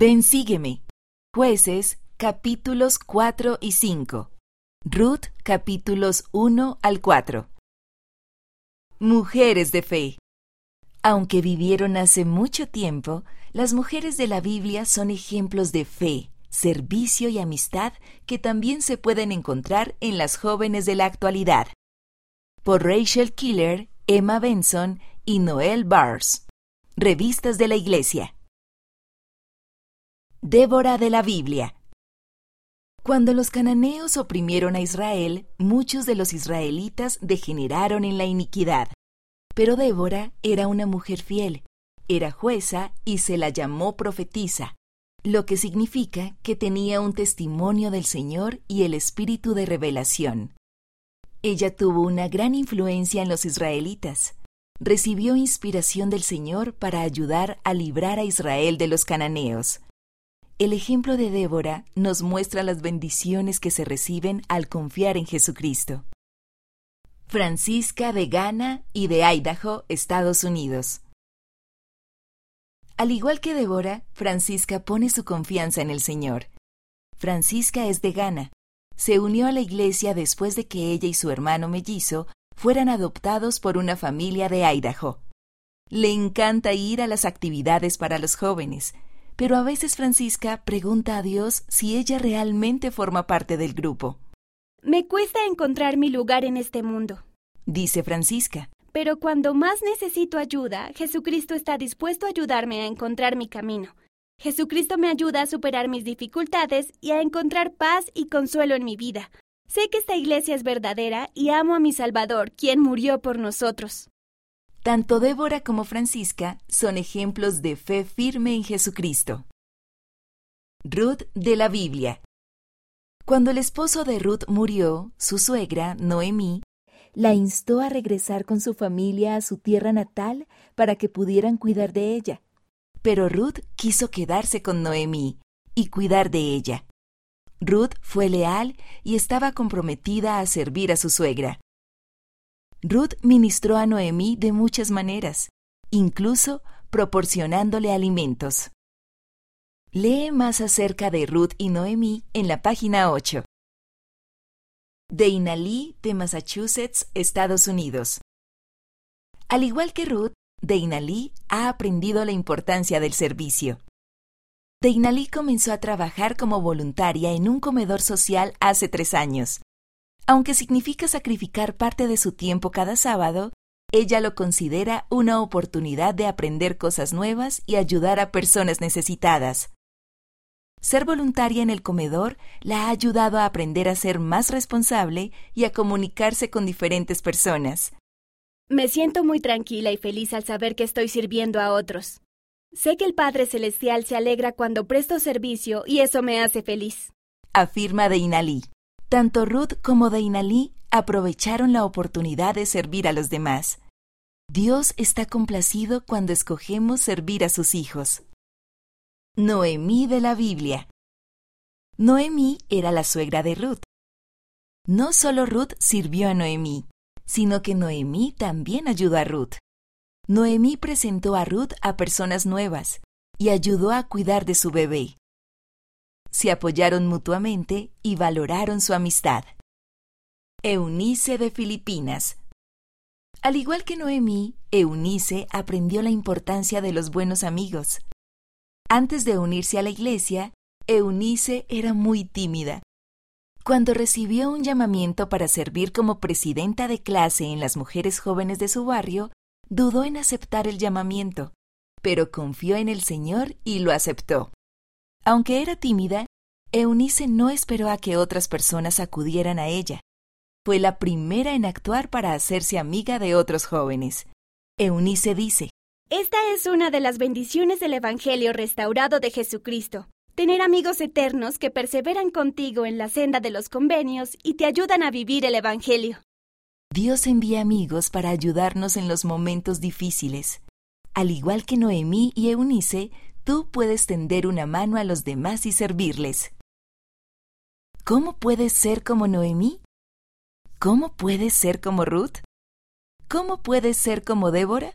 Ven, sígueme. Jueces, capítulos 4 y 5. Ruth, capítulos 1 al 4. Mujeres de fe. Aunque vivieron hace mucho tiempo, las mujeres de la Biblia son ejemplos de fe, servicio y amistad que también se pueden encontrar en las jóvenes de la actualidad. Por Rachel Killer, Emma Benson y Noel Bars. Revistas de la Iglesia. Débora de la Biblia. Cuando los cananeos oprimieron a Israel, muchos de los israelitas degeneraron en la iniquidad. Pero Débora era una mujer fiel, era jueza y se la llamó profetisa, lo que significa que tenía un testimonio del Señor y el espíritu de revelación. Ella tuvo una gran influencia en los israelitas. Recibió inspiración del Señor para ayudar a librar a Israel de los cananeos. El ejemplo de Débora nos muestra las bendiciones que se reciben al confiar en Jesucristo. Francisca de Ghana y de Idaho, Estados Unidos. Al igual que Débora, Francisca pone su confianza en el Señor. Francisca es de Ghana. Se unió a la iglesia después de que ella y su hermano mellizo fueran adoptados por una familia de Idaho. Le encanta ir a las actividades para los jóvenes, pero a veces Francisca pregunta a Dios si ella realmente forma parte del grupo. Me cuesta encontrar mi lugar en este mundo, dice Francisca. Pero cuando más necesito ayuda, Jesucristo está dispuesto a ayudarme a encontrar mi camino. Jesucristo me ayuda a superar mis dificultades y a encontrar paz y consuelo en mi vida. Sé que esta iglesia es verdadera y amo a mi Salvador, quien murió por nosotros. Tanto Débora como Francisca son ejemplos de fe firme en Jesucristo. Ruth de la Biblia. Cuando el esposo de Ruth murió, su suegra, Noemí, la instó a regresar con su familia a su tierra natal para que pudieran cuidar de ella. Pero Ruth quiso quedarse con Noemí y cuidar de ella. Ruth fue leal y estaba comprometida a servir a su suegra. Ruth ministró a Noemí de muchas maneras, incluso proporcionándole alimentos. Lee más acerca de Ruth y Noemí en la página 8. De Inalí, de Massachusetts, Estados Unidos. Al igual que Ruth, Deinalí ha aprendido la importancia del servicio. Deinalí comenzó a trabajar como voluntaria en un comedor social hace tres años. Aunque significa sacrificar parte de su tiempo cada sábado, ella lo considera una oportunidad de aprender cosas nuevas y ayudar a personas necesitadas. Ser voluntaria en el comedor la ha ayudado a aprender a ser más responsable y a comunicarse con diferentes personas. Me siento muy tranquila y feliz al saber que estoy sirviendo a otros. Sé que el Padre Celestial se alegra cuando presto servicio y eso me hace feliz. Afirma Deinalí. Tanto Ruth como Deinalí aprovecharon la oportunidad de servir a los demás. Dios está complacido cuando escogemos servir a sus hijos. Noemí de la Biblia. Noemí era la suegra de Ruth. No solo Ruth sirvió a Noemí, sino que Noemí también ayudó a Ruth. Noemí presentó a Ruth a personas nuevas y ayudó a cuidar de su bebé se apoyaron mutuamente y valoraron su amistad. Eunice de Filipinas. Al igual que Noemí, Eunice aprendió la importancia de los buenos amigos. Antes de unirse a la iglesia, Eunice era muy tímida. Cuando recibió un llamamiento para servir como presidenta de clase en las mujeres jóvenes de su barrio, dudó en aceptar el llamamiento, pero confió en el Señor y lo aceptó. Aunque era tímida, Eunice no esperó a que otras personas acudieran a ella. Fue la primera en actuar para hacerse amiga de otros jóvenes. Eunice dice, Esta es una de las bendiciones del Evangelio restaurado de Jesucristo. Tener amigos eternos que perseveran contigo en la senda de los convenios y te ayudan a vivir el Evangelio. Dios envía amigos para ayudarnos en los momentos difíciles. Al igual que Noemí y Eunice, tú puedes tender una mano a los demás y servirles. ¿Cómo puedes ser como Noemí? ¿Cómo puedes ser como Ruth? ¿Cómo puedes ser como Débora?